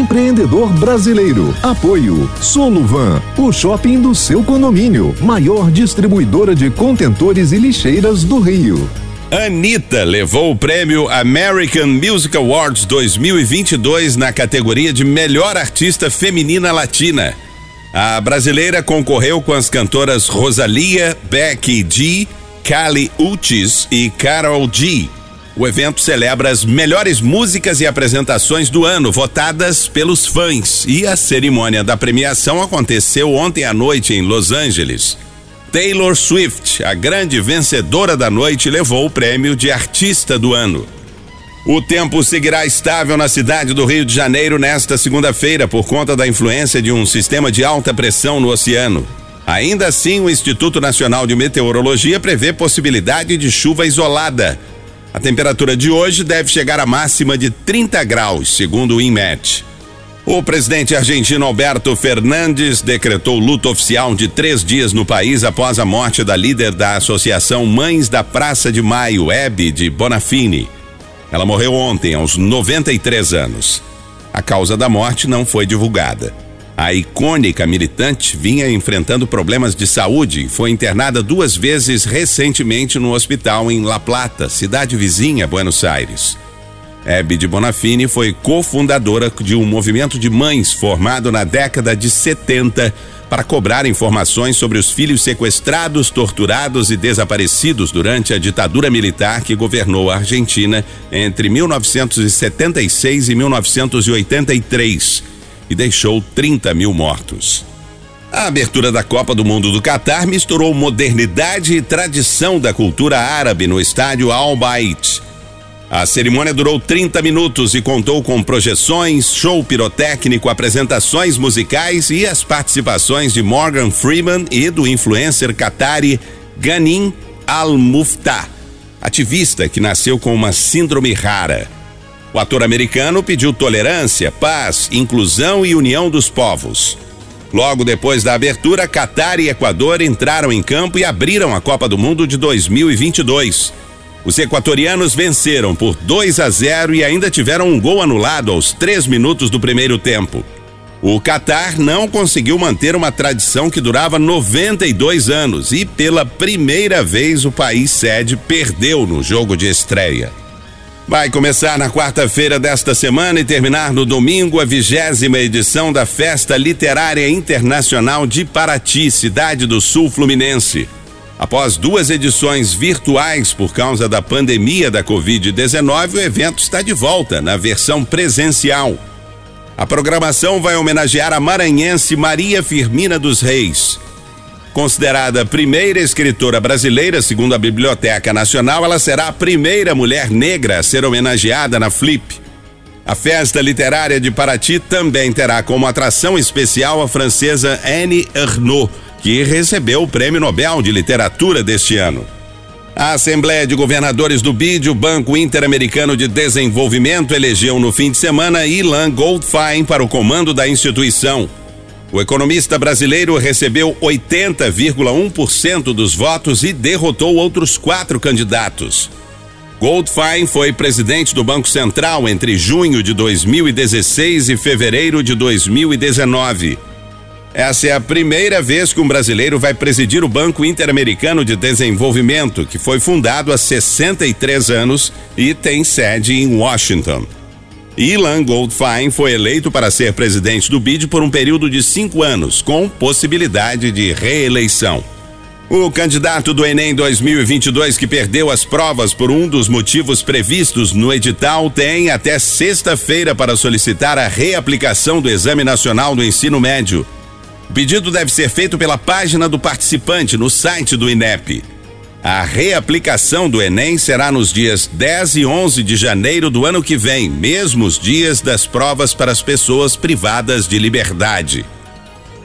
empreendedor brasileiro. Apoio Soluvan, o shopping do seu condomínio, maior distribuidora de contentores e lixeiras do Rio. Anitta levou o prêmio American Music Awards 2022 na categoria de melhor artista feminina latina. A brasileira concorreu com as cantoras Rosalia, Becky G, Kali Uchis e Carol G. O evento celebra as melhores músicas e apresentações do ano, votadas pelos fãs, e a cerimônia da premiação aconteceu ontem à noite em Los Angeles. Taylor Swift, a grande vencedora da noite, levou o prêmio de Artista do Ano. O tempo seguirá estável na cidade do Rio de Janeiro nesta segunda-feira por conta da influência de um sistema de alta pressão no oceano. Ainda assim, o Instituto Nacional de Meteorologia prevê possibilidade de chuva isolada a temperatura de hoje deve chegar à máxima de 30 graus, segundo o INMET. O presidente argentino Alberto Fernandes decretou luto oficial de três dias no país após a morte da líder da Associação Mães da Praça de Maio, Hebe de Bonafini. Ela morreu ontem, aos 93 anos. A causa da morte não foi divulgada. A icônica militante vinha enfrentando problemas de saúde e foi internada duas vezes recentemente no hospital em La Plata, cidade vizinha Buenos Aires. Hebe de Bonafini foi cofundadora de um movimento de mães formado na década de 70 para cobrar informações sobre os filhos sequestrados, torturados e desaparecidos durante a ditadura militar que governou a Argentina entre 1976 e 1983 e deixou 30 mil mortos. A abertura da Copa do Mundo do Catar misturou modernidade e tradição da cultura árabe no estádio Al Bayt. A cerimônia durou 30 minutos e contou com projeções, show pirotécnico, apresentações musicais e as participações de Morgan Freeman e do influencer qatari Ghanim Al-Muftah, ativista que nasceu com uma síndrome rara. O ator americano pediu tolerância, paz, inclusão e união dos povos. Logo depois da abertura, Catar e Equador entraram em campo e abriram a Copa do Mundo de 2022. Os equatorianos venceram por 2 a 0 e ainda tiveram um gol anulado aos três minutos do primeiro tempo. O Catar não conseguiu manter uma tradição que durava 92 anos e, pela primeira vez, o país sede perdeu no jogo de estreia. Vai começar na quarta-feira desta semana e terminar no domingo a vigésima edição da Festa Literária Internacional de Paraty, cidade do Sul Fluminense. Após duas edições virtuais por causa da pandemia da Covid-19, o evento está de volta na versão presencial. A programação vai homenagear a maranhense Maria Firmina dos Reis. Considerada a primeira escritora brasileira, segundo a Biblioteca Nacional, ela será a primeira mulher negra a ser homenageada na Flip. A festa literária de Paraty também terá como atração especial a francesa Anne Ernaux, que recebeu o Prêmio Nobel de Literatura deste ano. A Assembleia de Governadores do BID, o Banco Interamericano de Desenvolvimento, elegeu no fim de semana Ilan Goldfein para o comando da instituição. O economista brasileiro recebeu 80,1% dos votos e derrotou outros quatro candidatos. Goldfein foi presidente do Banco Central entre junho de 2016 e fevereiro de 2019. Essa é a primeira vez que um brasileiro vai presidir o Banco Interamericano de Desenvolvimento, que foi fundado há 63 anos e tem sede em Washington. Ilan Goldfein foi eleito para ser presidente do BID por um período de cinco anos, com possibilidade de reeleição. O candidato do Enem 2022 que perdeu as provas por um dos motivos previstos no edital tem até sexta-feira para solicitar a reaplicação do Exame Nacional do Ensino Médio. O pedido deve ser feito pela página do participante no site do INEP. A reaplicação do Enem será nos dias 10 e 11 de janeiro do ano que vem, mesmos dias das provas para as pessoas privadas de liberdade.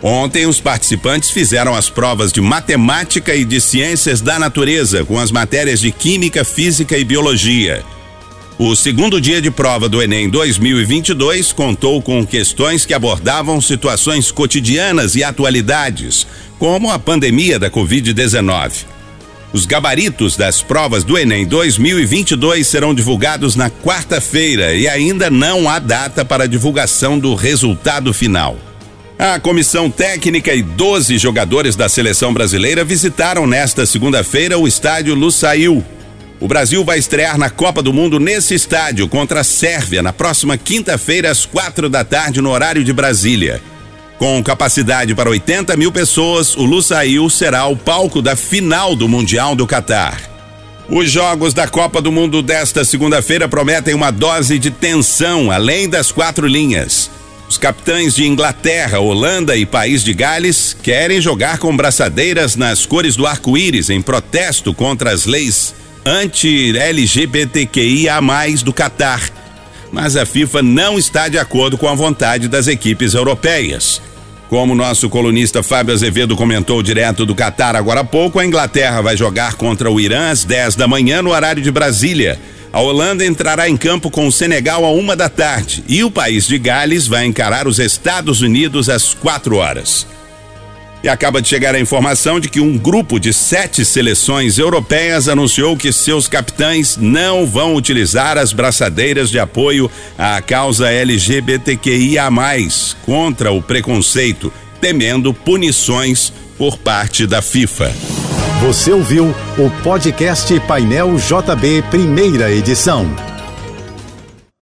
Ontem, os participantes fizeram as provas de matemática e de ciências da natureza, com as matérias de química, física e biologia. O segundo dia de prova do Enem 2022 contou com questões que abordavam situações cotidianas e atualidades, como a pandemia da Covid-19. Os gabaritos das provas do Enem 2022 serão divulgados na quarta-feira e ainda não há data para divulgação do resultado final. A comissão técnica e 12 jogadores da seleção brasileira visitaram nesta segunda-feira o estádio Lusail. O Brasil vai estrear na Copa do Mundo nesse estádio contra a Sérvia na próxima quinta-feira às quatro da tarde no horário de Brasília. Com capacidade para 80 mil pessoas, o Lusail será o palco da final do Mundial do Catar. Os jogos da Copa do Mundo desta segunda-feira prometem uma dose de tensão além das quatro linhas. Os capitães de Inglaterra, Holanda e País de Gales querem jogar com braçadeiras nas cores do arco-íris em protesto contra as leis anti-LGBTQIA do Catar mas a FIFA não está de acordo com a vontade das equipes europeias. Como nosso colunista Fábio Azevedo comentou direto do Catar agora há pouco, a Inglaterra vai jogar contra o Irã às 10 da manhã no horário de Brasília. A Holanda entrará em campo com o Senegal a uma da tarde e o país de Gales vai encarar os Estados Unidos às quatro horas. E acaba de chegar a informação de que um grupo de sete seleções europeias anunciou que seus capitães não vão utilizar as braçadeiras de apoio à causa LGBTQIA, contra o preconceito, temendo punições por parte da FIFA. Você ouviu o podcast Painel JB, primeira edição.